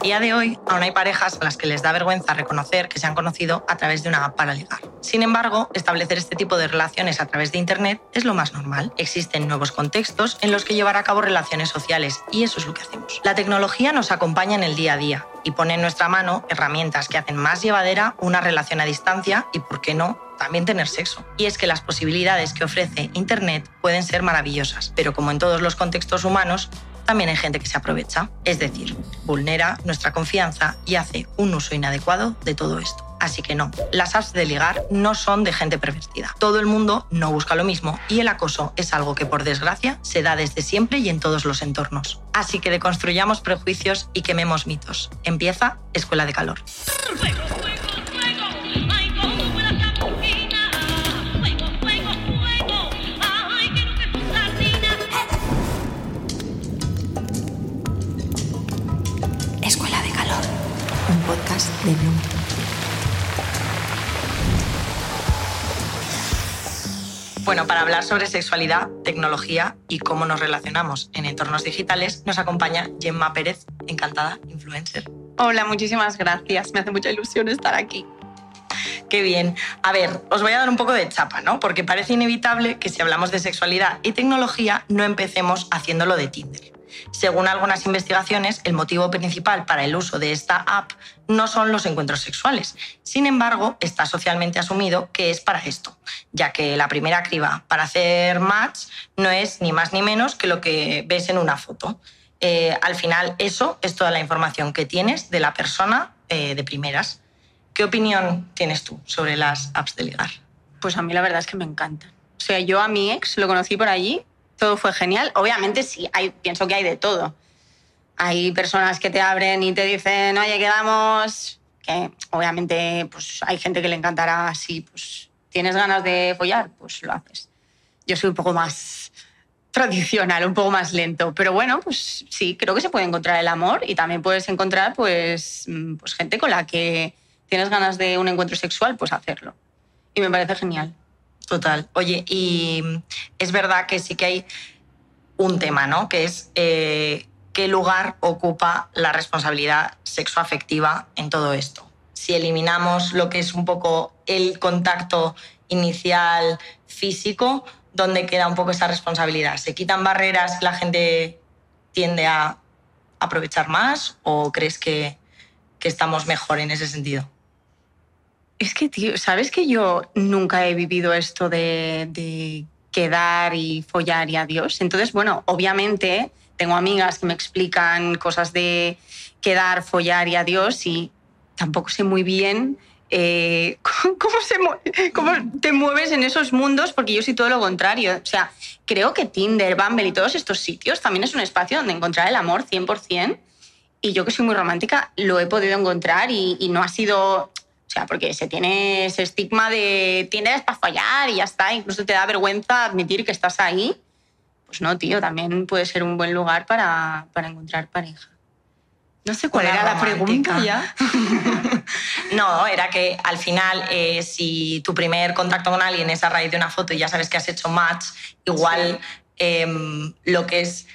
día de hoy, aún hay parejas a las que les da vergüenza reconocer que se han conocido a través de una app para. Sin embargo, establecer este tipo de relaciones a través de Internet es lo más normal. Existen nuevos contextos en los que llevar a cabo relaciones sociales y eso es lo que hacemos. La tecnología nos acompaña en el día a día y pone en nuestra mano herramientas que hacen más llevadera una relación a distancia y, por qué no, también tener sexo. Y es que las posibilidades que ofrece Internet pueden ser maravillosas, pero como en todos los contextos humanos, también hay gente que se aprovecha, es decir, vulnera nuestra confianza y hace un uso inadecuado de todo esto. Así que no, las apps de ligar no son de gente pervertida. Todo el mundo no busca lo mismo y el acoso es algo que por desgracia se da desde siempre y en todos los entornos. Así que deconstruyamos prejuicios y quememos mitos. Empieza Escuela de Calor. De Bueno, para hablar sobre sexualidad, tecnología y cómo nos relacionamos en entornos digitales, nos acompaña Gemma Pérez, encantada, influencer. Hola, muchísimas gracias. Me hace mucha ilusión estar aquí. Qué bien. A ver, os voy a dar un poco de chapa, ¿no? Porque parece inevitable que si hablamos de sexualidad y tecnología no empecemos haciéndolo de Tinder. Según algunas investigaciones, el motivo principal para el uso de esta app no son los encuentros sexuales. Sin embargo, está socialmente asumido que es para esto, ya que la primera criba para hacer match no es ni más ni menos que lo que ves en una foto. Eh, al final, eso es toda la información que tienes de la persona eh, de primeras. ¿Qué opinión tienes tú sobre las apps de ligar? Pues a mí la verdad es que me encantan. O sea, yo a mi ex lo conocí por allí todo fue genial. Obviamente sí, hay, pienso que hay de todo. Hay personas que te abren y te dicen, oye, quedamos, que obviamente pues, hay gente que le encantará así, pues tienes ganas de follar, pues lo haces. Yo soy un poco más tradicional, un poco más lento, pero bueno, pues sí, creo que se puede encontrar el amor y también puedes encontrar pues, mm, pues gente con la que tienes ganas de un encuentro sexual, pues hacerlo. Y me parece genial. Total. Oye, y es verdad que sí que hay un tema, ¿no? Que es eh, qué lugar ocupa la responsabilidad sexoafectiva en todo esto. Si eliminamos lo que es un poco el contacto inicial físico, ¿dónde queda un poco esa responsabilidad? ¿Se quitan barreras, la gente tiende a aprovechar más o crees que, que estamos mejor en ese sentido? Es que, tío, ¿sabes que yo nunca he vivido esto de, quedar y follar y adiós? Entonces, bueno, obviamente tengo amigas que me explican cosas de quedar, follar y adiós y tampoco sé muy bien eh, ¿cómo, se cómo te mueves en esos mundos, porque yo soy todo lo contrario. O sea, creo que Tinder, Bumble y todos estos sitios también es un espacio donde encontrar el amor 100%. Y yo que soy muy romántica, lo he podido encontrar y, y no ha sido o sea, porque se tiene ese estigma de tienes para fallar y ya está, incluso te da vergüenza admitir que estás ahí. Pues no, tío, también puede ser un buen lugar para, para encontrar pareja. No sé cuál era la pregunta ya. no, era que al final, eh, si tu primer contacto con alguien es a raíz de una foto y ya sabes que has hecho match, igual em, lo que es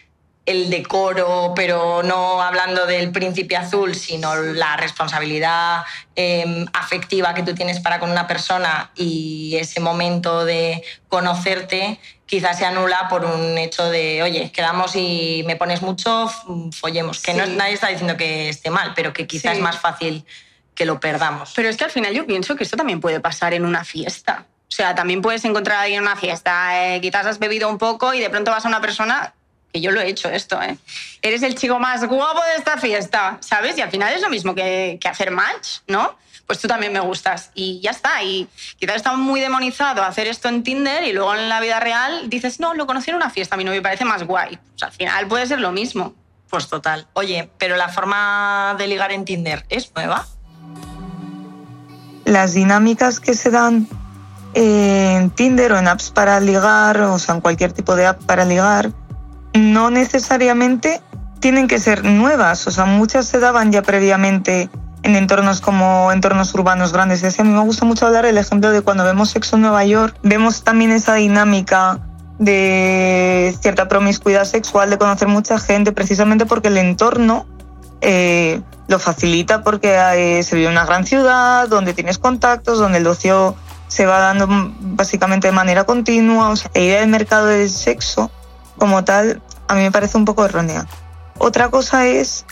el decoro, pero no hablando del príncipe azul, sino la responsabilidad em, afectiva que tú tienes para con una persona y ese momento de conocerte, quizás se anula por un hecho de, oye, quedamos y me pones mucho, follemos. Que no, nadie está diciendo que esté mal, pero que quizás es más fácil que lo perdamos. Pero es que al final yo pienso que esto también puede pasar en una fiesta. O sea, también puedes encontrar a alguien en una fiesta, eh, quizás has bebido un poco y de pronto vas a una persona que yo lo he hecho esto, ¿eh? Eres el chico más guapo de esta fiesta, ¿sabes? Y al final es lo mismo que, hacer match, ¿no? Pues tú también me gustas y ya está. Y quizás está muy demonizado hacer esto en Tinder y luego en la vida real dices, no, lo conocí en una fiesta, a mí no me parece más guay. Pues al final puede ser lo mismo. Pues total. Oye, pero la forma de ligar en Tinder es nueva. Las dinámicas que se dan en Tinder o en apps para ligar, o sea, en cualquier tipo de app para ligar, no necesariamente tienen que ser nuevas, o sea, muchas se daban ya previamente en entornos como entornos urbanos grandes. a mí me gusta mucho hablar el ejemplo de cuando vemos Sexo en Nueva York, vemos también esa dinámica de cierta promiscuidad sexual, de conocer mucha gente, precisamente porque el entorno eh, lo facilita porque eh, se vive en una gran ciudad, donde tienes contactos, donde el ocio se va dando básicamente de manera continua. O sea, la idea del mercado del sexo como tal a mí me parece un poco errónea. Otra cosa es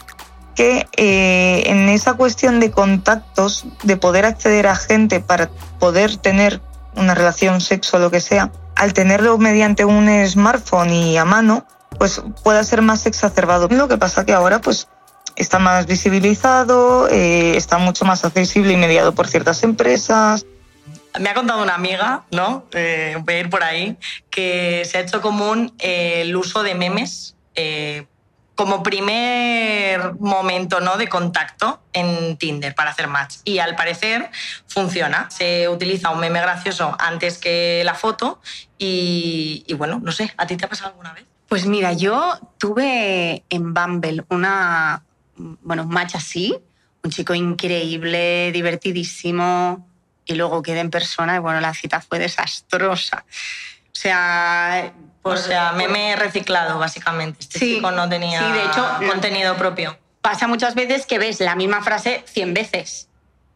que eh, en esa cuestión de contactos, de poder acceder a gente para poder tener una relación sexo o lo que sea, al tenerlo mediante un smartphone y a mano, pues pueda ser más exacerbado. Lo que pasa que ahora pues está más visibilizado, eh, está mucho más accesible y mediado por ciertas empresas. Me ha contado una amiga, ¿no? Eh, voy a ir por ahí, que se ha hecho común eh, el uso de memes eh, como primer momento ¿no? de contacto en Tinder para hacer match. Y al parecer funciona. Se utiliza un meme gracioso antes que la foto y, y bueno, no sé, ¿a ti te ha pasado alguna vez? Pues mira, yo tuve en Bumble una, bueno, un match así, un chico increíble, divertidísimo, y luego quedé en persona y bueno, la cita fue desastrosa. O sea... O sea, meme reciclado, básicamente. Este Sí, chico no tenía sí, de hecho, contenido propio. Pasa muchas veces que ves la misma frase 100 veces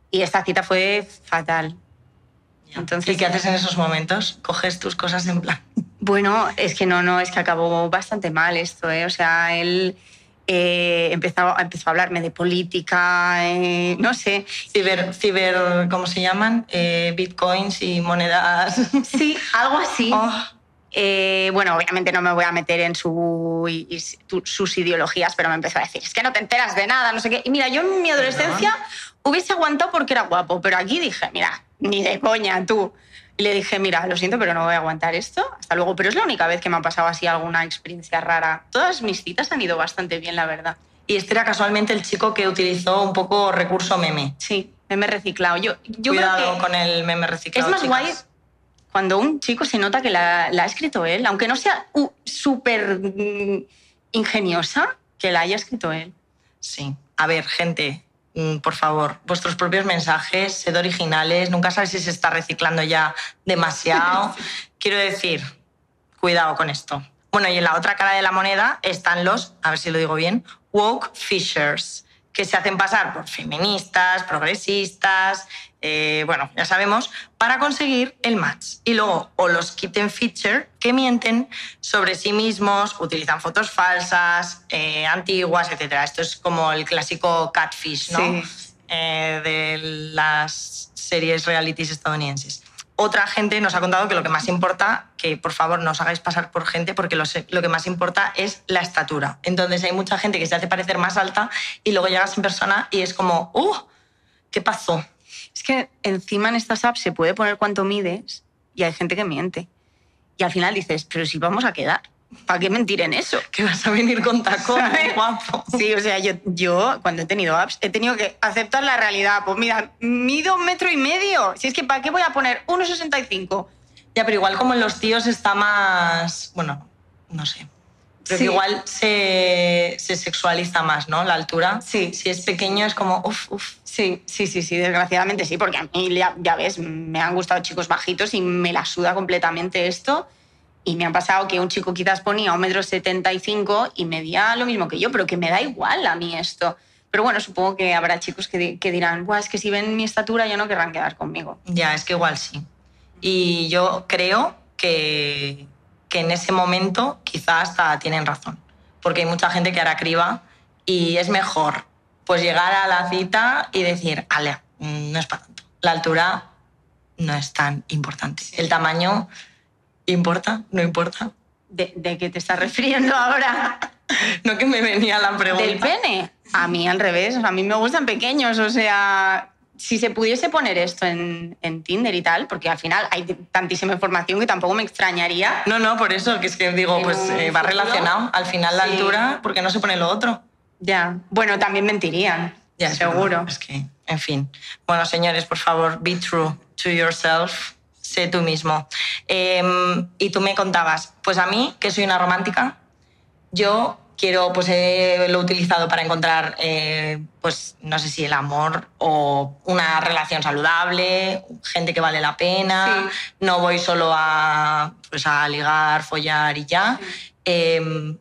y esta cita fue fatal. Entonces- ¿Y qué haces en esos momentos? Coges tus cosas en plan. Bueno, es que no, no, es que acabó bastante mal esto, ¿eh? O sea, él eh, empezó, empezó a hablarme de política, eh, no sé. Ciber, ciber, ¿cómo se llaman? Eh, bitcoins y monedas. Sí, algo así. Oh, Eh, bueno, obviamente no me voy a meter en su, y- y sus ideologías, pero me empezó a decir, es que no te enteras de nada, no sé qué. Y mira, yo en mi adolescencia hubiese aguantado porque era guapo, pero aquí dije, mira, ni de coña, tú. Y le dije, mira, lo siento, pero no voy a aguantar esto. Hasta luego. Pero es la única vez que me ha pasado así alguna experiencia rara. Todas mis citas han ido bastante bien, la verdad. Y este era casualmente el chico que utilizó un poco recurso meme. Sí, me he reciclado. Yo, yo Cuidado creo que con el meme reciclado. es más chicas. guay cuando un chico se nota que la, la ha escrito él, aunque no sea uh, súper mm, ingeniosa, que la haya escrito él. Sí. A ver, gente, por favor, vuestros propios mensajes, sed originales. Nunca sabes si se está reciclando ya demasiado. Quiero decir, cuidado con esto. Bueno, y en la otra cara de la moneda están los, a ver si lo digo bien, woke fishers, que se hacen pasar por feministas, progresistas, eh, bueno, ya sabemos, para conseguir el match. Y luego, o los kitten feature, que mienten sobre sí mismos, utilizan fotos falsas, eh, antiguas, etc. Esto es como el clásico catfish, ¿no? Sí. Eh, de las series realities estadounidenses. Otra gente nos ha contado que lo que más importa, que por favor no os hagáis pasar por gente, porque lo, lo que más importa es la estatura. Entonces hay mucha gente que se hace parecer más alta y luego llegas en persona y es como, ¡uh! ¿Qué pasó? Es que encima en estas apps se puede poner cuánto mides y hay gente que miente. Y al final dices, pero si vamos a quedar, ¿para qué mentir en eso? Que vas a venir con tacón, ¿Sabes? guapo. Sí, o sea, yo, yo cuando he tenido apps he tenido que aceptar la realidad. Pues mira, mido un metro y medio. Si es que ¿para qué voy a poner 1,65? Ya, pero igual como en los tíos está más. Bueno, no sé. Que Sí. igual se, se sexualiza más, ¿no? La altura. Sí. Si es pequeño es como, uff, uff. Sí, sí, sí, sí, desgraciadamente sí, porque a mí, ya, ya ves, me han gustado chicos bajitos y me la suda completamente esto. Y me han pasado que un chico quizás ponía un metro setenta y cinco y medía lo mismo que yo, pero que me da igual a mí esto. Pero bueno, supongo que habrá chicos que, di- que dirán, Buah, es que si ven mi estatura ya no querrán quedar conmigo. Ya, es que igual sí. Y yo creo que, que en ese momento quizás hasta tienen razón. Porque hay mucha gente que hará criba y es mejor pues llegar a la cita y decir, ale, no es para tanto. La altura no es tan importante. El tamaño importa, no importa. ¿De, de qué te estás refiriendo ahora? No que me venía la pregunta. ¿Del pene? A mí al revés, o sea, a mí me gustan pequeños, o sea, si se pudiese poner esto en, en Tinder y tal, porque al final hay tantísima información que tampoco me extrañaría. No, no, por eso, que es que digo, pues eh, va relacionado. Al final la sí. altura, porque no se pone lo otro? Ya, bueno, también mentirían, Ya, seguro. Es que, en fin. Bueno, señores, por favor, be true to yourself. Sé tú mismo. Eh, y tú me contabas, pues a mí, que soy una romántica, yo quiero, pues eh, lo he utilizado para encontrar, eh, pues no sé si el amor o una relación saludable, gente que vale la pena. No voy solo a, pues, a ligar, follar y ya. Eh,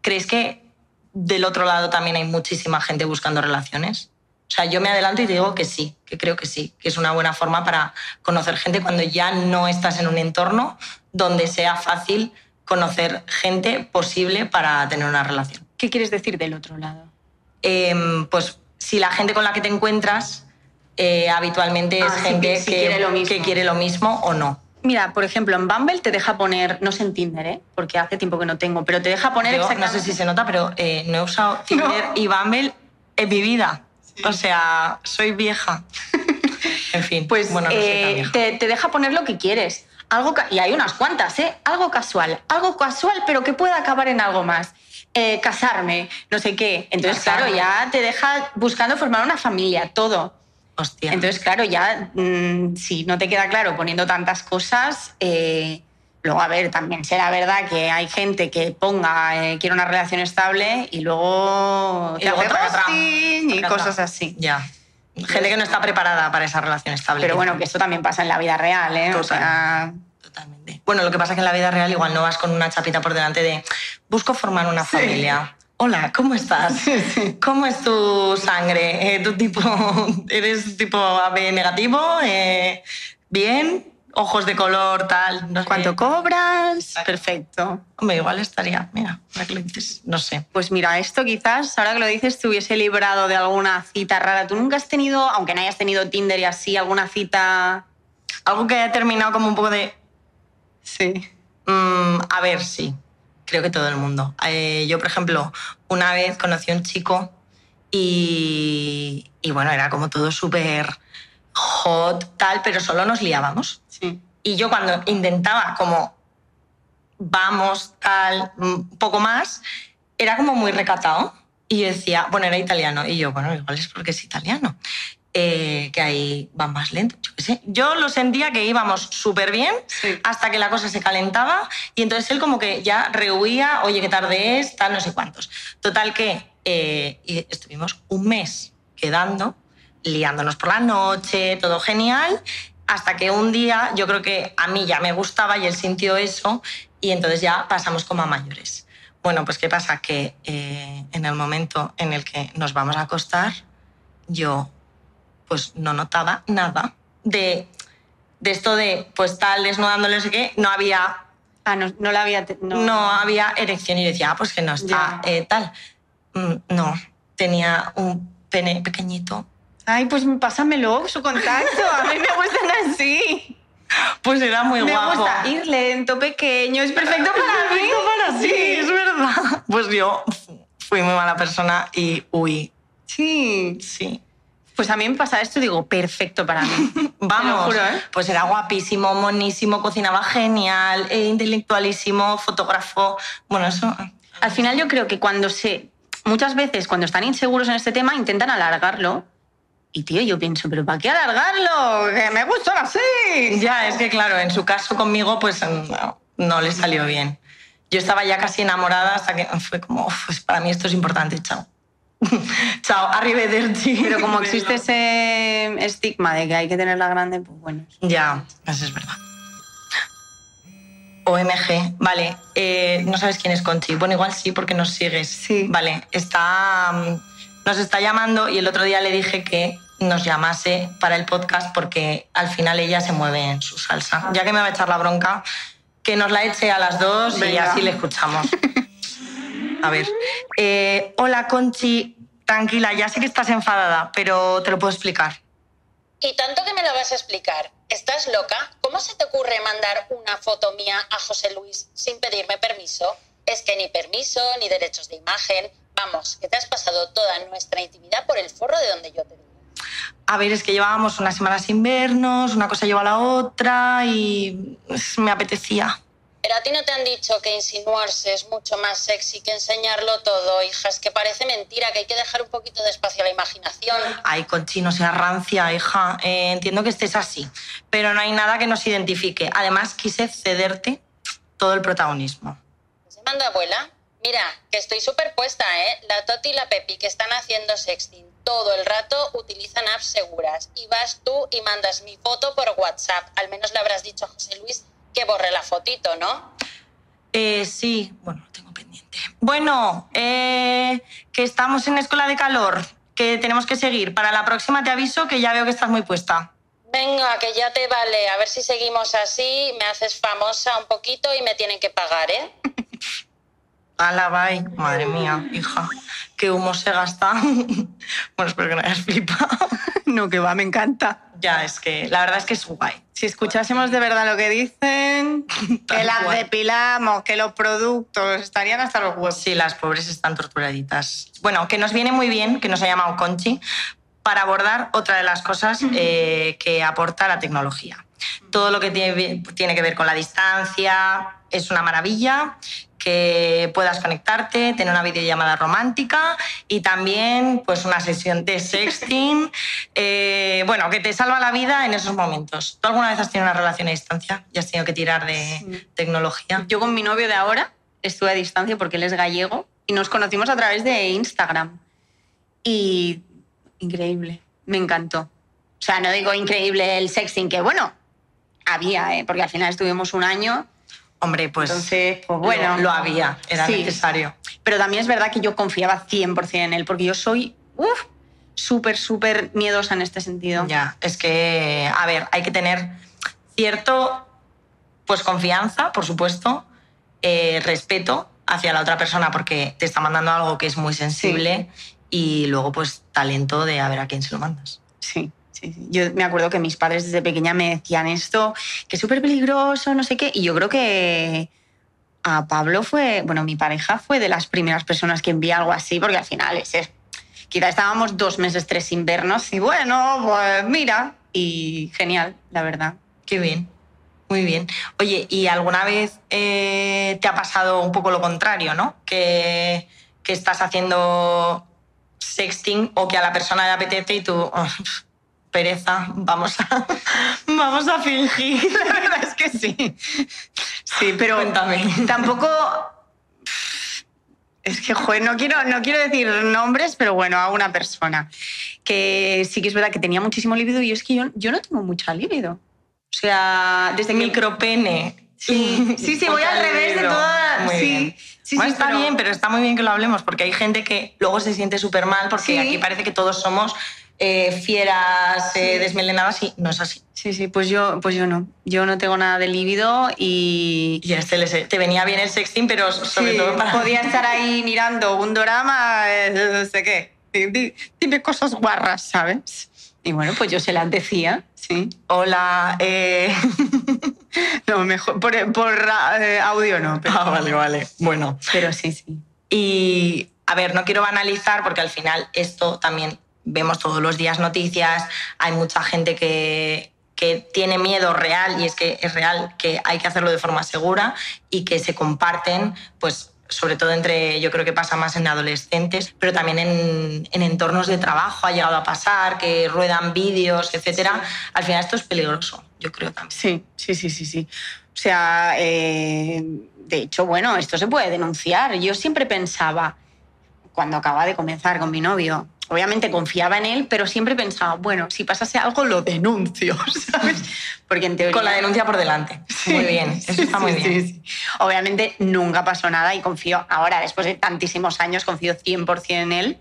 ¿Crees que del otro lado también hay muchísima gente buscando relaciones. O sea, yo me adelanto y digo que sí, que creo que sí, que es una buena forma para conocer gente cuando ya no estás en un entorno donde sea fácil conocer gente posible para tener una relación. ¿Qué quieres decir del otro lado? Em, pues si la gente con la que te encuentras eh, habitualmente es Ah, gente que- quiere lo mismo. que quiere lo mismo o no. Mira, por ejemplo, en Bumble te deja poner, no sé en Tinder, ¿eh? porque hace tiempo que no tengo, pero te deja poner Yo no exactamente... sé si se nota, pero eh, no he usado Tinder y Bumble en mi vida. O sea, soy vieja. en fin, Pues bueno, no soy tan eh, vieja. te, te deja poner lo que quieres. Algo y hay unas cuantas, ¿eh? Algo casual, algo casual, pero que pueda acabar en algo más. Eh, casarme, no sé qué. Entonces, Casarme. claro, ya te deja buscando formar una familia, todo. Hostia. Entonces, claro, ya mm, si no te queda claro poniendo tantas cosas, eh, luego, a ver, también será verdad que hay gente que ponga, eh, quiero una relación estable y luego Y te luego hace y cosas así. Ya. Gente que no está preparada para esa relación estable. Pero bueno, que esto también pasa en la vida real, ¿eh? O Total. sea, Totalmente. Bueno, lo que pasa es que en la vida real igual no vas con una chapita por delante de busco formar una familia. Hola, ¿cómo estás? ¿Cómo es tu sangre? Eh, ¿Tu tipo, ¿Eres tipo AB negativo? Eh, ¿Bien? ¿Ojos de color tal? No sé. ¿Cuánto cobras? Perfecto. Hombre, igual estaría, mira, no sé. Pues mira, esto quizás, ahora que lo dices, te hubiese librado de alguna cita rara. ¿Tú nunca has tenido, aunque no hayas tenido Tinder y así, alguna cita... Algo que haya terminado como un poco de... Sí. Mm, a ver, sí. Creo que todo el mundo. Eh, yo, por ejemplo, una vez conocí a un chico y, y bueno, era como todo súper hot, tal, pero solo nos liábamos. Sí. Y yo cuando intentaba como vamos, tal, un poco más, era como muy recatado. Y yo decía, bueno, era italiano. Y yo, bueno, igual es porque es italiano. Eh, que ahí va más lento. Yo, qué sé. yo lo sentía que íbamos súper bien Sí. hasta que la cosa se calentaba y entonces él como que ya rehuía, oye, qué tarde es, tal, no sé cuántos. Total que eh, estuvimos un mes quedando, liándonos por la noche, todo genial, hasta que un día yo creo que a mí ya me gustaba y él sintió eso y entonces ya pasamos como a mayores. Bueno, pues qué pasa que eh, en el momento en el que nos vamos a acostar, yo pues no notaba nada de, de esto de pues tal desnudándole no sé qué, no había Ah, no, no la había... No, no había erección y decía, ah, pues que no está eh, tal. Mm, no, tenía un pene pequeñito. Ay, pues pásamelo, su contacto. A mí me gustan así. Pues era muy me guapo. gusta ir lento, pequeño. Es perfecto para mí. para sí, es verdad. Pues yo fui muy mala persona y uy, Sí. sí. Pues a mí me pasa esto y digo, perfecto para mí. Vamos, juro, ¿eh? pues era guapísimo, monísimo, cocinaba genial, eh, intelectualísimo, fotógrafo. Bueno, eso. Al final yo creo que cuando se... Muchas veces cuando están inseguros en este tema intentan alargarlo. Y tío, yo pienso, ¿pero para qué alargarlo? Que me gustan así. Ya, es que claro, en su caso conmigo, pues no, no le salió bien. Yo estaba ya casi enamorada hasta que fue como, "Uf, pues para mí esto es importante, chao. chao, arrivederci. Pero como existe ese estigma de que hay que tenerla grande, pues bueno. Ya, eso es verdad. OMG, vale. eh, no sabes quién es Conchi. Bueno, igual sí, porque nos sigues. Sí. Vale, está, mm, nos está llamando y el otro día le dije que nos llamase para el podcast porque al final ella se mueve en su salsa. Ya que me va a echar la bronca, que nos la eche a las dos y así le escuchamos. A ver. eh, hola, Conchi. Tranquila, ya sé que estás enfadada, pero te lo puedo explicar. Y tanto que me lo vas a explicar. ¿Estás loca? ¿Cómo se te ocurre mandar una foto mía a José Luis sin pedirme permiso? Es que ni permiso, ni derechos de imagen. Vamos, que te has pasado toda nuestra intimidad por el forro de donde yo te digo. A ver, es que llevábamos unas semanas sin vernos, una cosa lleva a la otra y pues, me apetecía. Pero a ti no te han dicho que insinuarse es mucho más sexy que enseñarlo todo, hija. Es que parece mentira, que hay que dejar un poquito de espacio a la imaginación. Ay, Conchi, no seas rancia, hija. Eh, entiendo que estés así, pero no hay nada que nos identifique. Además, quise cederte todo el protagonismo. ¿Se manda abuela? Mira, que estoy superpuesta, ¿eh? La Toti y la Pepi que están haciendo sexting todo el rato utilizan apps seguras. Y vas tú y mandas mi foto por WhatsApp. Al menos le habrás dicho a José Luis que borre la fotito, ¿no? Eh, sí, bueno, lo tengo pendiente. Bueno, eh, que estamos en escuela de calor, que tenemos que seguir. Para la próxima te aviso que ya veo que estás muy puesta. Venga, que ya te vale. A ver si seguimos así, me haces famosa un poquito y me tienen que pagar, ¿eh? Ala, bye. Madre mía, hija. Qué humo se gasta. bueno, espero que no hayas flipado. No, que va, me encanta. ya, es que la verdad es que es guay. Si escuchásemos de verdad lo que dicen, que las cual. depilamos, que los productos estarían hasta los huevos. Sí, las pobres están torturaditas. Bueno, que nos viene muy bien, que nos ha llamado Conchi, para abordar otra de las cosas eh, que aporta la tecnología. Todo lo que tiene, tiene que ver con la distancia es una maravilla, que puedas conectarte, tener una videollamada romántica y también pues una sesión de sexting, eh, bueno, que te salva la vida en esos momentos. ¿Tú alguna vez has tenido una relación a distancia y has tenido que tirar de Sí. tecnología? Yo con mi novio de ahora estuve a distancia porque él es gallego y nos conocimos a través de Instagram. Y increíble, me encantó. O sea, no digo increíble el sexting, que bueno, había, ¿eh? porque al final estuvimos un año. Hombre, pues, Entonces, pues bueno. lo, lo había, era Sí. necesario. Pero también es verdad que yo confiaba 100% en él, porque yo soy súper, súper miedosa en este sentido. Ya, es que, a ver, hay que tener cierto, pues confianza, por supuesto, eh, respeto hacia la otra persona porque te está mandando algo que es muy sensible y luego pues talento de a ver a quién se lo mandas. Sí, Yo me acuerdo que mis padres desde pequeña me decían esto, que es súper peligroso, no sé qué. Y yo creo que a Pablo fue, bueno, mi pareja fue de las primeras personas que envía algo así, porque al final es, es- quizá estábamos dos meses, tres sin vernos y bueno, pues mira, y genial, la verdad. Qué bien, muy bien. Oye, ¿y alguna vez eh, te ha pasado un poco lo contrario, ¿no? Que, que estás haciendo sexting o que a la persona le apetece y tú, "Oh, pereza, vamos a, vamos a fingir. La verdad es que sí. Sí, pero Cuéntame. tampoco... Es que, joder, no quiero, no quiero decir nombres, pero bueno, a una persona que sí que es verdad que tenía muchísimo líbido y es que yo, yo no tengo mucha líbido. O sea, desde que... Micropene. Sí, sí, sí, voy al revés de toda... Muy sí, bien. sí, Bueno, sí, está pero- bien, pero está muy bien que lo hablemos porque hay gente que luego se siente súper mal porque Sí. aquí parece que todos somos eh, fieras, eh, desmelenadas y no es así. Sí, sí, pues yo, pues yo no. Yo no tengo nada de líbido y... Y este le- te venía bien el sexting, pero sobre Sí, todo para... podía estar ahí mirando un drama, no sé qué. Di- di- Dime cosas guarras, ¿sabes? Y bueno, pues yo se las decía, sí. Hola, eh... No, mejor por, por, eh, audio no, pero, ah, vale, vale. Bueno, pero sí, sí. Y, a ver, no quiero banalizar porque al final esto también vemos todos los días noticias, hay mucha gente que, que tiene miedo real y es que es real que hay que hacerlo de forma segura y que se comparten, pues sobre todo entre, yo creo que pasa más en adolescentes, pero también en, en entornos de trabajo ha llegado a pasar, que ruedan vídeos, etcétera. Al final esto es peligroso, yo creo también. Sí, sí, sí, sí, sí. O sea, eh, de hecho, bueno, esto se puede denunciar. Yo siempre pensaba, cuando acababa de comenzar con mi novio, obviamente confiaba en él, pero siempre pensaba, bueno, si pasase algo lo denuncio, ¿sabes? Porque en teoría... Con la denuncia por delante. Muy bien, eso Sí, está muy sí, bien. sí, sí. Obviamente nunca pasó nada y confío, ahora, después de tantísimos años, confío 100% en él.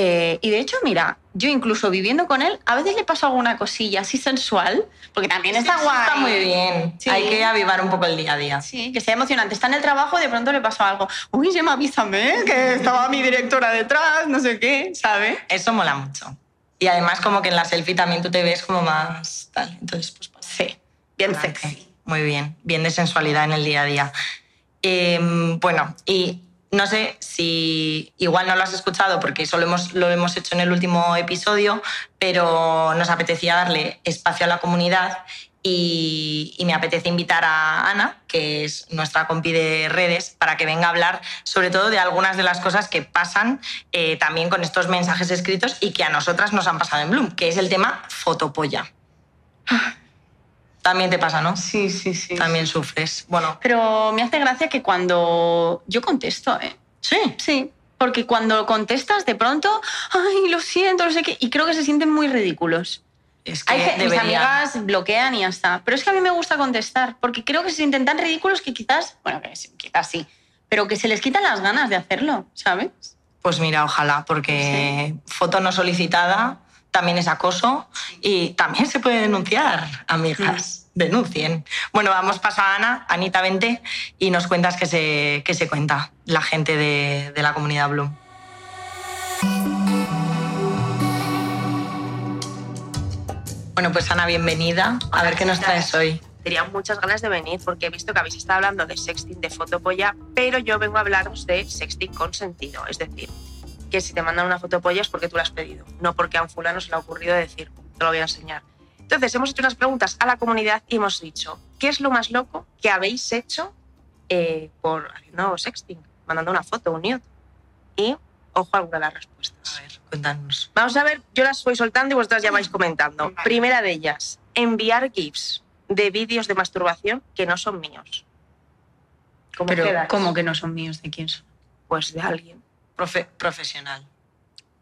Eh, y de hecho, mira, yo incluso viviendo con él, a veces le paso alguna cosilla así sensual, porque también está Eso guay. Está muy bien. Sí. Hay que avivar un poco el día a día. Sí, que sea emocionante. Está en el trabajo y de pronto le pasó algo. Uy, Gemma, avísame, que estaba mi directora detrás, no sé qué, ¿sabe? Eso mola mucho. Y además como que en la selfie también tú te ves como más tal. Entonces, pues... para Sí, bien sexy. Muy bien. Bien de sensualidad en el día a día. Em, bueno, y no sé si igual no lo has escuchado porque solo hemos, lo hemos hecho en el último episodio, pero nos apetecía darle espacio a la comunidad y, me apetece invitar a Ana, que es nuestra compi de redes, para que venga a hablar sobre todo de algunas de las cosas que pasan eh, también con estos mensajes escritos y que a nosotras nos han pasado en Bloom, que es el tema fotopolla. También te pasa, ¿no? Sí, sí, sí. También sufres. Bueno, Pero me hace gracia que cuando yo contesto, ¿eh? sí. Sí, porque cuando contestas de pronto, ay, lo siento, no sé qué, y creo que se sienten muy ridículos. Es que Hay que, mis amigas bloquean y ya está. Pero es que a mí me gusta contestar, porque creo que se sienten tan ridículos que quizás, bueno, que quizás sí, pero que se les quitan las ganas de hacerlo, ¿sabes? Pues mira, ojalá, porque foto no solicitada también es acoso y también se puede denunciar, amigas. Denuncien. Bueno, vamos paso a Ana, Anita, vente y nos cuentas qué se, qué se cuenta la gente de, de la comunidad Bloom. Bueno, pues Ana, bienvenida. A ver qué nos traes hoy. Tenía muchas ganas de venir porque he visto que habéis estado hablando de sexting de fotopolla, pero yo vengo a hablaros de sexting con sentido. Es decir, que si te mandan una fotopolla es porque tú la has pedido, no porque a un fulano se le ha ocurrido decir, te lo voy a enseñar. Entonces, hemos hecho unas preguntas a la comunidad y hemos dicho, ¿qué es lo más loco que habéis hecho eh, por haciendo sexting? Mandando una foto, un nude. Y ojo a alguna de las respuestas. A ver, cuéntanos. Vamos a ver, yo las voy soltando y vosotras ya vais comentando. Primera de ellas, enviar GIFs de vídeos de masturbación que no son míos. ¿Cómo Pero, quedáis? ¿cómo que no son míos? ¿De quién son? Pues de alguien. Profe- profesional.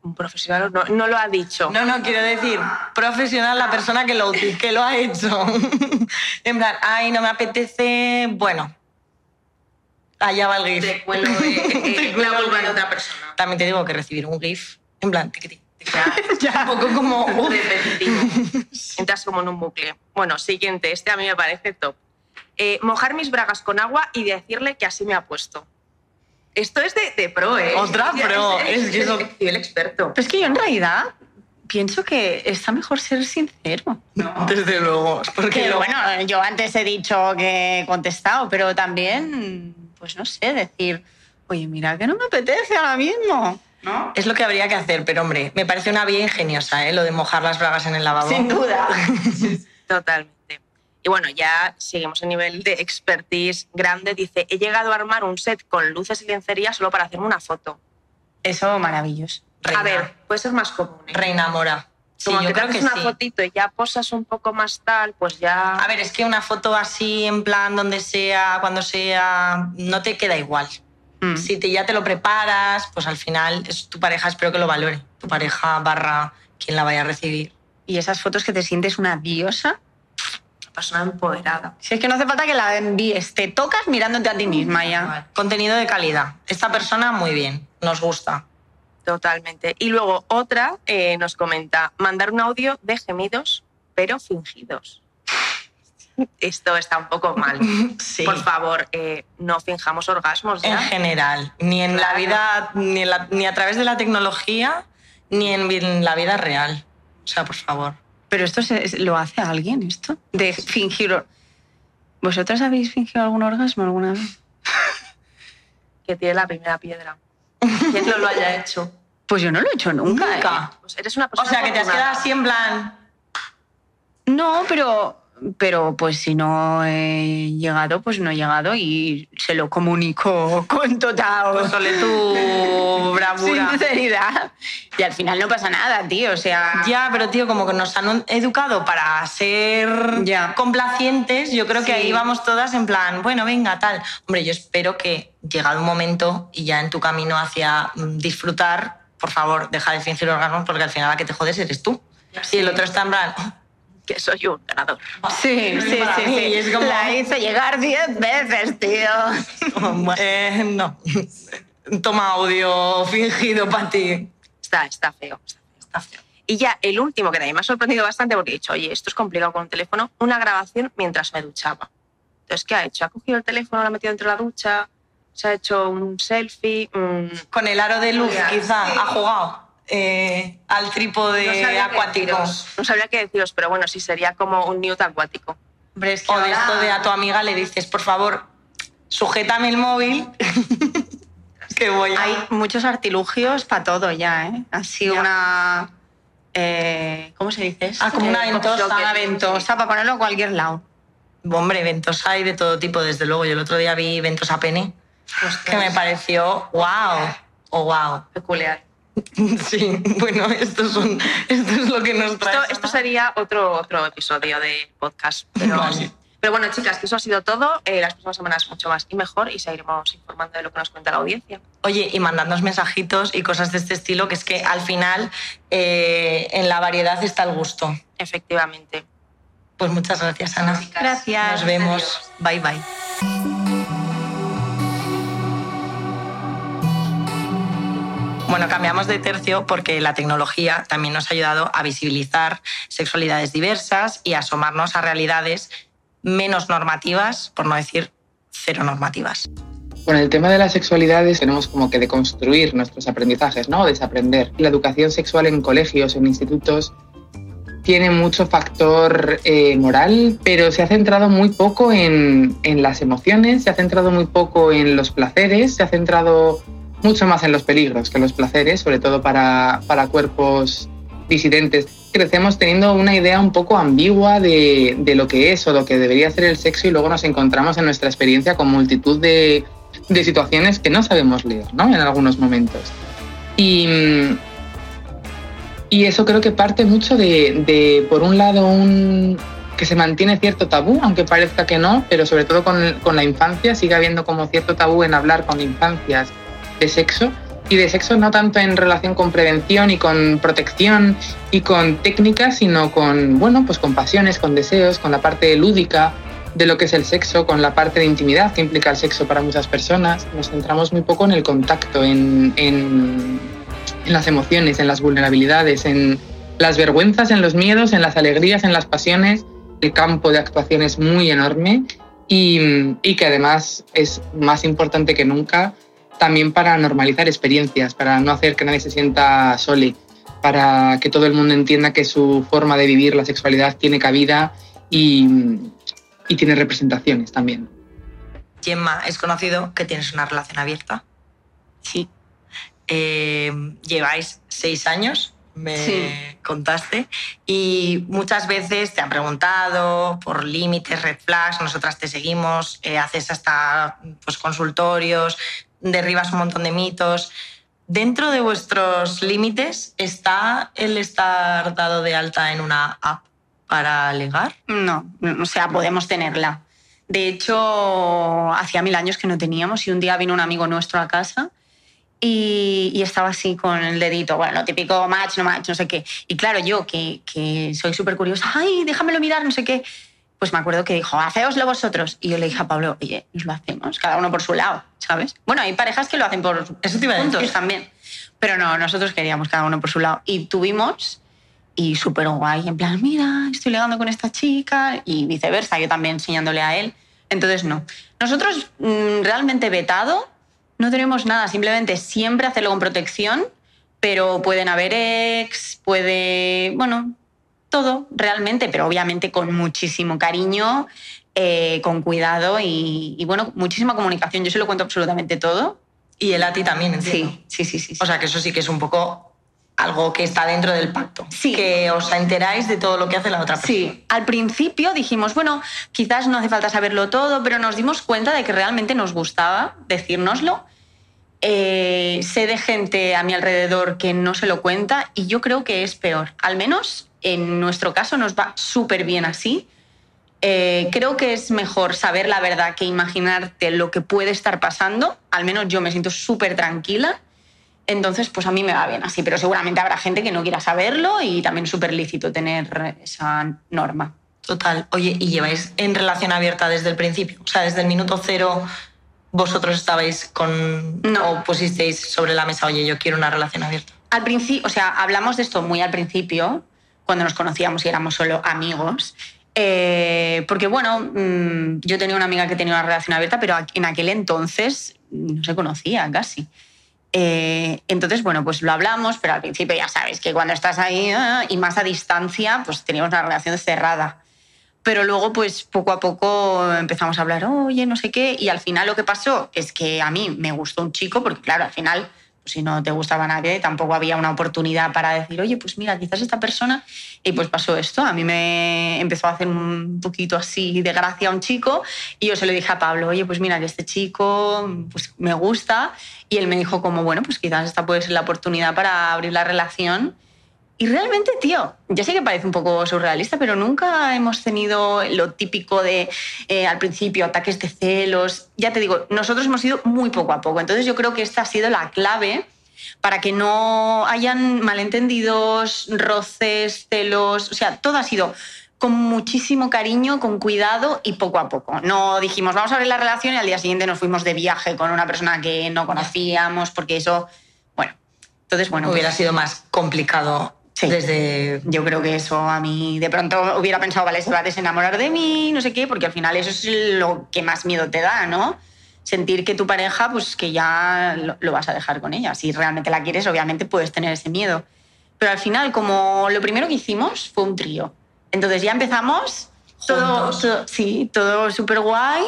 Un profesional no, no lo ha dicho. No, no, quiero decir, profesional la persona que lo, que lo ha hecho. en plan, ay, no me apetece. Bueno, allá va el GIF. Te cuelo de- Te eh, el de GIF. otra persona. También te digo que recibir un GIF, en plan, tiquiti, Ya, un poco como. repetitivo. Entras como en un bucle. Bueno, siguiente, este a mí me parece top. Eh, mojar mis bragas con agua y decirle que así me ha puesto. Esto es de, de pro, ¿eh? Otra pro, Es, es que el experto. Pero es que yo en realidad pienso que está mejor ser sincero. Desde luego. Porque Que lo- bueno, yo antes he dicho que he contestado, pero también, pues no sé, decir, oye, mira que no me apetece ahora mismo. ¿No? Es lo que habría que hacer, pero hombre, me parece una vía ingeniosa, ¿eh? Lo de mojar las bragas en el lavabo. Sin duda. Totalmente. Y bueno, ya seguimos en nivel de expertise grande. Dice, he llegado a armar un set con luces y lencería solo para hacerme una foto. Eso maravilloso. Reina, A ver, puede ser más común. ¿eh? Reina Mora. Sí, Como yo que te creo que una sí. fotito y ya posas un poco más tal, pues ya... A ver, es que una foto así, en plan, donde sea, cuando sea, no te queda igual. Mm. Si te, ya te lo preparas, pues al final es tu pareja, espero que lo valore. Tu pareja barra quien la vaya a recibir. Y esas fotos que te sientes una diosa. Persona empoderada. Si es que no hace falta que la envíes, te tocas mirándote a ti misma ya. Contenido de calidad. Esta persona, muy bien, nos gusta. Totalmente. Y luego otra eh, nos comenta, mandar un audio de gemidos, pero fingidos. Esto está un poco mal. Sí. Por favor, eh, no finjamos orgasmos En ya. general, ni en la vida, ni, en la- ni a través de la tecnología, ni en, en la vida real. O sea, por favor. Pero esto se- lo hace alguien, esto. De fingir. ¿Vosotras habéis fingido algún orgasmo alguna vez? Que tiene la primera piedra. Quien no lo haya hecho. Pues yo no lo he hecho nunca. Nunca. ¿eh? Pues eres una O sea, que te has quedado así en plan. No, pero. Pero pues si no he llegado, pues no he llegado y se lo comunico con total Sole tu bravura. sinceridad. Y al final no pasa nada, tío. O sea. Ya, pero tío, como que nos han educado para ser Ya. complacientes, yo creo que Sí. ahí vamos todas en plan, bueno, venga, tal. Hombre, yo espero que llegado un momento y ya en tu camino hacia mm, disfrutar, por favor, deja de fingir orgasmos porque al final la que te jodes eres tú. Y el otro está en plan, Que soy un ganador. Sí, sí, sí, sí. y es como- La hice llegar diez veces, tío. eh, no. Toma audio fingido para ti. Está, está feo. está feo. Y ya el último que también me ha sorprendido bastante porque he dicho, oye, esto es complicado con un teléfono, una grabación mientras me duchaba. Entonces, ¿qué ha hecho? Ha cogido el teléfono, lo ha metido dentro de la ducha, se ha hecho un selfie. mm, Con el aro de luz, quizá, sí. ha jugado eh, al trípode no acuático. no sabría qué deciros, pero bueno, sí sería como un nude acuático. Hombre, es que O de ahora- esto de a tu amiga le dices, por favor, sujétame el móvil. que voy a... Hay muchos artilugios para todo ya, ¿eh? Así Ya. una... eh, ¿Cómo se dice? Ah, como una Eh, ventosa. Una ventosa para ponerlo a cualquier lado. Hombre, ventosa hay de todo tipo, desde luego. Yo el otro día vi ventosa pene, que me pareció wow. O wow. Peculiar. Sí, bueno, esto, son, esto es lo que nos trae. Esto, esto sería otro, otro episodio de podcast. Pero, Vale. pero bueno, chicas, que eso ha sido todo. Eh, las próximas semanas mucho más y mejor y seguiremos informando de lo que nos cuenta la audiencia. Oye, y mandadnos mensajitos y cosas de este estilo, que es que al final eh, en la variedad está el gusto. Efectivamente. Pues muchas gracias, Ana. Gracias. Nos vemos. Adiós. Bye, bye. Bueno, cambiamos de tercio porque la tecnología también nos ha ayudado a visibilizar sexualidades diversas y a asomarnos a realidades menos normativas, por no decir cero normativas. Con el tema de las sexualidades tenemos como que deconstruir nuestros aprendizajes, ¿no? Desaprender. La educación sexual en colegios, en institutos, tiene mucho factor eh, moral, pero se ha centrado muy poco en, en, las emociones, se ha centrado muy poco en los placeres, se ha centrado mucho más en los peligros que en los placeres, sobre todo para, para cuerpos disidentes. Crecemos teniendo una idea un poco ambigua de, de, lo que es o lo que debería ser el sexo y luego nos encontramos en nuestra experiencia con multitud de, de situaciones que no sabemos leer ¿no? en algunos momentos. Y, y eso creo que parte mucho de, de, por un lado, un, que se mantiene cierto tabú, aunque parezca que no, pero sobre todo con, con, la infancia, sigue habiendo como cierto tabú en hablar con infancias de sexo. Y de sexo no tanto en relación con prevención y con protección y con técnicas, sino con, bueno, pues con pasiones, con deseos, con la parte lúdica de lo que es el sexo, con la parte de intimidad que implica el sexo para muchas personas. Nos centramos muy poco en el contacto, en, en las emociones, en las vulnerabilidades, en las vergüenzas, en los miedos, en las alegrías, en las pasiones. El campo de actuación es muy enorme y, que además es más importante que nunca también para normalizar experiencias, para no hacer que nadie se sienta sole, para que todo el mundo entienda que su forma de vivir la sexualidad tiene cabida y, y tiene representaciones también. Gemma, es conocido que tienes una relación abierta. Sí. Eh, lleváis seis años, me Sí. contaste, y muchas veces te han preguntado por límites, red flags, nosotras te seguimos, eh, haces hasta pues, consultorios, derribas un montón de mitos. Dentro de vuestros límites está el estar dado de alta en una app para alegar. No, o sea, podemos tenerla. De hecho, hacía mil años que no teníamos y un día vino un amigo nuestro a casa y, y estaba así con el dedito, bueno, lo típico match, no match, no sé qué. Y claro, yo que, que soy súper curiosa, ay, déjamelo mirar, no sé qué. Pues me acuerdo que dijo, haceoslo vosotros. Y yo le dije a Pablo, oye, lo hacemos, cada uno por su lado, ¿sabes? Bueno, hay parejas que lo hacen por Eso te iba a puntos decir. también. Pero no, nosotros queríamos cada uno por su lado. Y tuvimos, y súper guay, en plan, mira, estoy ligando con esta chica, y viceversa, yo también enseñándole a él. Entonces, no. Nosotros mm, realmente vetado no tenemos nada, simplemente siempre hacerlo con protección, pero pueden haber ex, puede, bueno, todo realmente, pero obviamente con muchísimo cariño, eh, con cuidado y, y, bueno, muchísima comunicación. Yo se lo cuento absolutamente todo. Y él a ti también, entiendo. Sí, sí, sí, sí. sí. O sea, que eso sí que es un poco algo que está dentro del pacto. Sí. Que os enteráis de todo lo que hace la otra persona. Sí, al principio dijimos, bueno, quizás no hace falta saberlo todo, pero nos dimos cuenta de que realmente nos gustaba decírnoslo. Eh, sé de gente a mi alrededor que no se lo cuenta y yo creo que es peor. Al menos en nuestro caso nos va súper bien así. Eh, creo que es mejor saber la verdad que imaginarte lo que puede estar pasando. Al menos yo me siento súper tranquila. Entonces, pues a mí me va bien así, pero seguramente habrá gente que no quiera saberlo y también súper lícito tener esa norma. Total. Oye, ¿y lleváis en relación abierta desde el principio? O sea, desde el minuto cero vosotros estabais con... No. O pusisteis sobre la mesa, oye, yo quiero una relación abierta. Al principio, o sea, hablamos de esto muy al principio, cuando nos conocíamos y éramos solo amigos. Eh, porque, bueno, mmm, yo tenía una amiga que tenía una relación abierta, pero en aquel entonces no se conocía casi. Eh, entonces, bueno, pues lo hablamos, pero al principio ya sabes que cuando estás ahí ah, y más a distancia, pues teníamos una relación cerrada. Pero luego, pues poco a poco empezamos a hablar, oye, no sé qué, y al final lo que pasó es que a mí me gustó un chico, porque claro, al final, si no te gustaba nadie, tampoco había una oportunidad para decir, oye, pues mira, quizás esta persona, y pues pasó esto. A mí me empezó a hacer un poquito así de gracia a un chico, y yo se lo dije a Pablo, oye, pues mira, que este chico pues, me gusta, y él me dijo como, bueno, pues quizás esta puede ser la oportunidad para abrir la relación. Y realmente, tío, ya sé que parece un poco surrealista, pero nunca hemos tenido lo típico de eh, al principio ataques de celos. Ya te digo, nosotros hemos ido muy poco a poco. Entonces yo creo que esta ha sido la clave para que no hayan malentendidos, roces, celos. O sea, todo ha sido con muchísimo cariño, con cuidado y poco a poco. No dijimos, vamos a abrir la relación y al día siguiente nos fuimos de viaje con una persona que no conocíamos, porque eso, bueno, Entonces, bueno, Hubiera pues, sido más complicado Sí. desde... yo creo que eso a mí de pronto hubiera pensado, vale, se va a desenamorar de mí, no sé qué, porque al final eso es lo que más miedo te da, ¿no? Sentir que tu pareja, pues que ya lo, lo vas a dejar con ella. Si realmente la quieres, obviamente puedes tener ese miedo. Pero al final, como lo primero que hicimos fue un trío. Entonces ya empezamos todo, todo- sí, todo súper guay.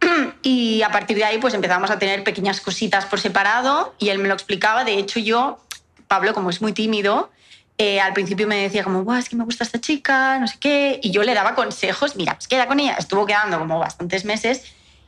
Y a partir de ahí, pues empezamos a tener pequeñas cositas por separado y él me lo explicaba. De hecho, yo, Pablo, como es muy tímido, eh, al principio me decía como, Buah, es que me gusta esta chica, no sé qué. Y yo le daba consejos, mira, pues queda con ella. Estuvo quedando como bastantes meses.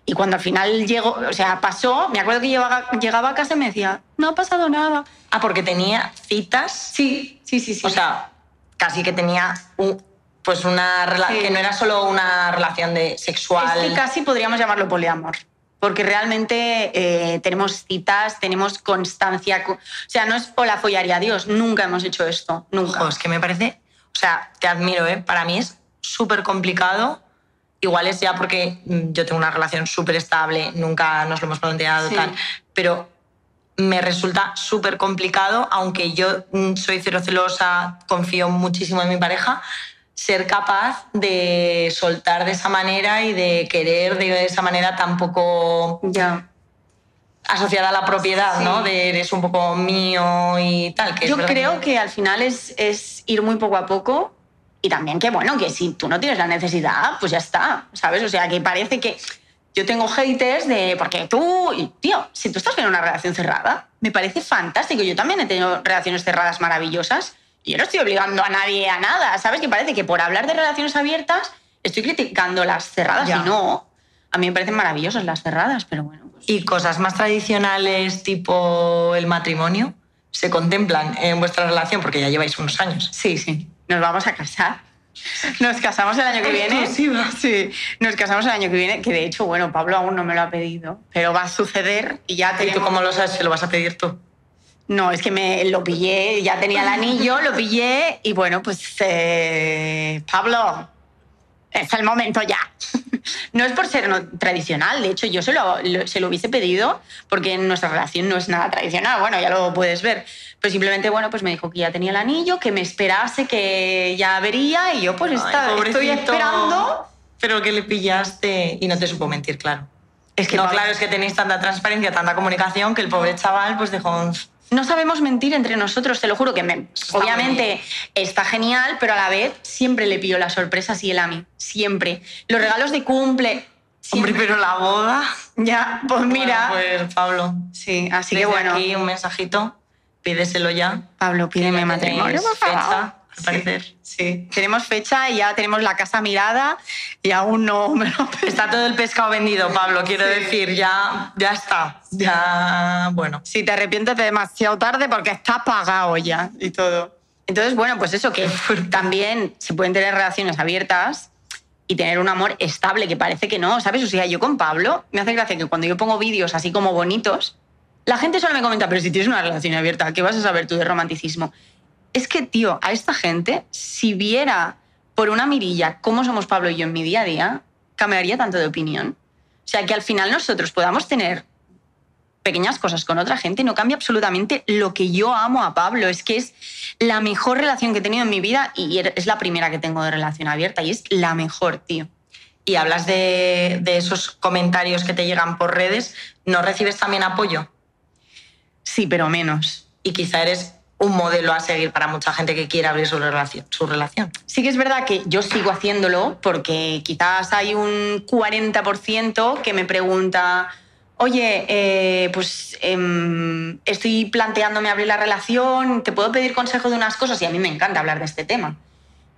Y cuando al final llegó, o sea, pasó, me acuerdo que llegaba, llegaba a casa y me decía, no ha pasado nada. Ah, porque tenía citas. Sí, sí, sí, sí. O sea, casi que tenía un- pues una rela- Sí. que no era solo una relación de sexual. Es que casi podríamos llamarlo poliamor. Porque realmente eh, tenemos citas, tenemos constancia. co- O sea, no es hola, follar y adiós. Nunca hemos hecho esto. Nunca. Ojo, es que me parece, o sea, te admiro, ¿eh? Para mí es súper complicado. Igual es ya porque mm, yo tengo una relación súper estable, nunca nos lo hemos planteado, Sí. tal. Pero me resulta súper complicado, aunque yo mm, soy cero celosa, confío muchísimo en mi pareja, ser capaz de soltar de esa manera y de querer de esa manera tampoco Ya. asociada a la propiedad, Sí. ¿no? De eres un poco mío y tal. Que Yo creo que al final es, es ir muy poco a poco y también que, bueno, que si tú no tienes la necesidad, pues ya está, ¿sabes? O sea, que parece que yo tengo haters de, porque tú, y, tío, si tú estás en una relación cerrada, me parece fantástico. Yo también he tenido relaciones cerradas maravillosas yo no estoy obligando a nadie a nada, ¿sabes? Que parece que por hablar de relaciones abiertas estoy criticando las cerradas Ya. y no. A mí me parecen maravillosas las cerradas, pero bueno. pues- ¿Y cosas más tradicionales tipo el matrimonio se contemplan en vuestra relación? Porque ya lleváis unos años. Sí, sí. Nos vamos a casar. Nos casamos el año que viene. Sí, nos casamos el año que viene, que de hecho, bueno, Pablo aún no me lo ha pedido, pero va a suceder y ya ¿Y tú cómo lo sabes si lo vas a pedir tú? No, es que me lo pillé, ya tenía el anillo, lo pillé y bueno, pues eh, Pablo, es el momento ya. No es por ser no- tradicional, de hecho yo se lo, lo- se lo hubiese pedido porque nuestra relación no es nada tradicional, bueno, ya lo puedes ver. Pero simplemente, bueno, pues me dijo que ya tenía el anillo, que me esperase, que ya vería y yo pues Ay, está- estoy esperando. Pero que le pillaste y no te supo mentir, claro. Es que no, claro, es que tenéis tanta transparencia, tanta comunicación que el pobre chaval pues dejó un... No sabemos mentir entre nosotros, te lo juro que me- obviamente está genial, pero a la vez siempre le pillo las sorpresas y él a mí, siempre. Los regalos de cumple. Hombre, pero la boda... Ya, pues mira. Bueno, pues Pablo. sí, así Desde que bueno. aquí un mensajito, pídeselo ya. Pablo, pídeme matrimonio, por favor. fecha, al Sí, parecer. Sí, tenemos fecha y ya tenemos la casa mirada y aún no me lo Está todo el pescado vendido, Pablo, quiero Sí. decir, ya, ya está. Ya, bueno. Si te arrepientes de demasiado tarde porque está pagado ya y todo. Entonces, bueno, pues eso, que también se pueden tener relaciones abiertas y tener un amor estable, que parece que no, ¿sabes? O sea, yo con Pablo me hace gracia que cuando yo pongo vídeos así como bonitos, la gente solo me comenta, pero si tienes una relación abierta, ¿qué vas a saber tú de romanticismo? Es que, tío, a esta gente, si viera por una mirilla cómo somos Pablo y yo en mi día a día, cambiaría tanto de opinión. O sea, que al final nosotros podamos tener pequeñas cosas con otra gente no cambia absolutamente lo que yo amo a Pablo. Es que es la mejor relación que he tenido en mi vida y es la primera que tengo de relación abierta y es la mejor, tío. Y hablas de, de esos comentarios que te llegan por redes, ¿no recibes también apoyo? Sí, pero menos. Y quizá eres un modelo a seguir para mucha gente que quiere abrir su relación. Su relación. Sí que es verdad que yo sigo haciéndolo porque quizás hay un 40% que me pregunta, oye, eh, pues em, estoy planteándome abrir la relación, ¿te puedo pedir consejo de unas cosas? Y a mí me encanta hablar de este tema.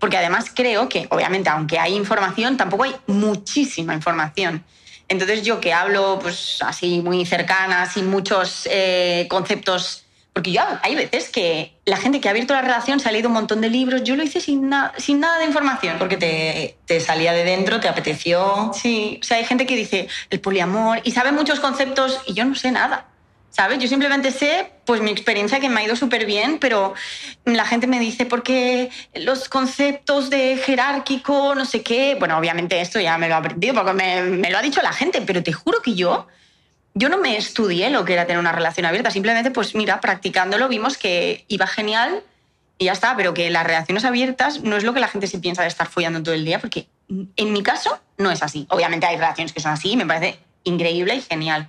Porque además creo que, obviamente, aunque hay información, tampoco hay muchísima información. Entonces yo que hablo pues así muy cercana, sin muchos eh, conceptos porque yo hay veces que la gente que ha abierto la relación se ha leído un montón de libros, yo lo hice sin, na- sin nada de información. Porque te, te salía de dentro, te apeteció. Sí, o sea, hay gente que dice el poliamor y sabe muchos conceptos y yo no sé nada. ¿Sabes? Yo simplemente sé, pues mi experiencia que me ha ido súper bien, pero la gente me dice, porque los conceptos de jerárquico, no sé qué. Bueno, obviamente esto ya me lo he aprendido porque me, me lo ha dicho la gente, pero te juro que yo yo no me estudié lo que era tener una relación abierta, simplemente pues mira, practicándolo vimos que iba genial y ya está, pero que las relaciones abiertas no es lo que la gente se piensa de estar follando todo el día, porque en mi caso no es así. Obviamente hay relaciones que son así y me parece increíble y genial,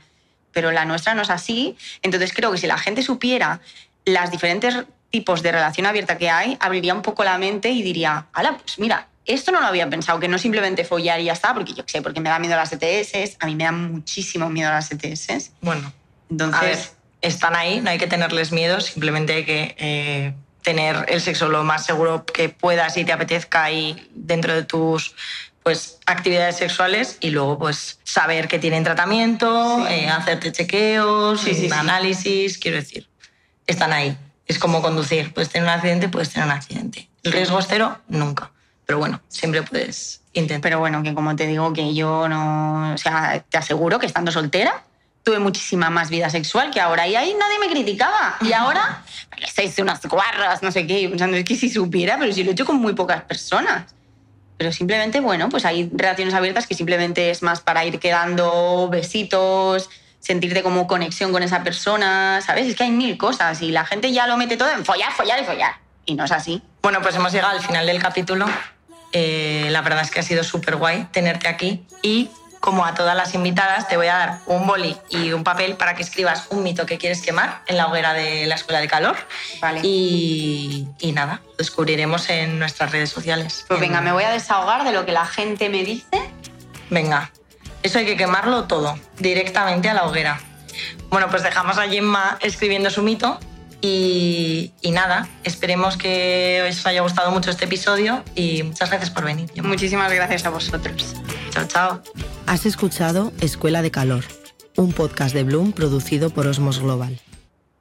pero la nuestra no es así. Entonces creo que si la gente supiera las diferentes tipos de relación abierta que hay, abriría un poco la mente y diría, hala, pues mira, esto no lo había pensado, que no simplemente follar y ya está, porque yo sé, porque me da miedo las ETS, a mí me da muchísimo miedo las ETS. Bueno, entonces están ahí, no hay que tenerles miedo, simplemente hay que eh, tener el sexo lo más seguro que puedas y te apetezca ahí dentro de tus pues actividades sexuales y luego pues saber que tienen tratamiento, eh, hacerte chequeos, análisis, quiero decir, están ahí. Es como conducir, puedes tener un accidente, puedes tener un accidente. El riesgo es cero, nunca. Pero bueno, siempre puedes intentar. Pero bueno, que como te digo, que yo no. O sea, te aseguro que estando soltera tuve muchísima más vida sexual que ahora. Y ahí nadie me criticaba. Y ahora, estáis unas guarras, no sé qué. Pensando, es que si supiera, pero si lo he hecho con muy pocas personas. Pero simplemente, bueno, pues hay relaciones abiertas que simplemente es más para ir quedando besitos, sentirte como conexión con esa persona, ¿sabes? Es que hay mil cosas y la gente ya lo mete todo en follar, follar y follar. Y no es así. Bueno, pues hemos llegado al final del capítulo. Eh, la verdad es que ha sido súper guay tenerte aquí y como a todas las invitadas, te voy a dar un boli y un papel para que escribas un mito que quieres quemar en la hoguera de la Escuela de Calor. Vale. Y, y nada, lo descubriremos en nuestras redes sociales. Pues venga, me voy a desahogar de lo que la gente me dice. Venga, eso hay que quemarlo todo, directamente a la hoguera. Bueno, pues dejamos a Gemma escribiendo su mito y, nada, esperemos que os haya gustado mucho este episodio y muchas gracias por venir. Muchísimas gracias a vosotros. Chao, chao. Has escuchado Escuela de Calor, un podcast de Bloom producido por Osmos Global.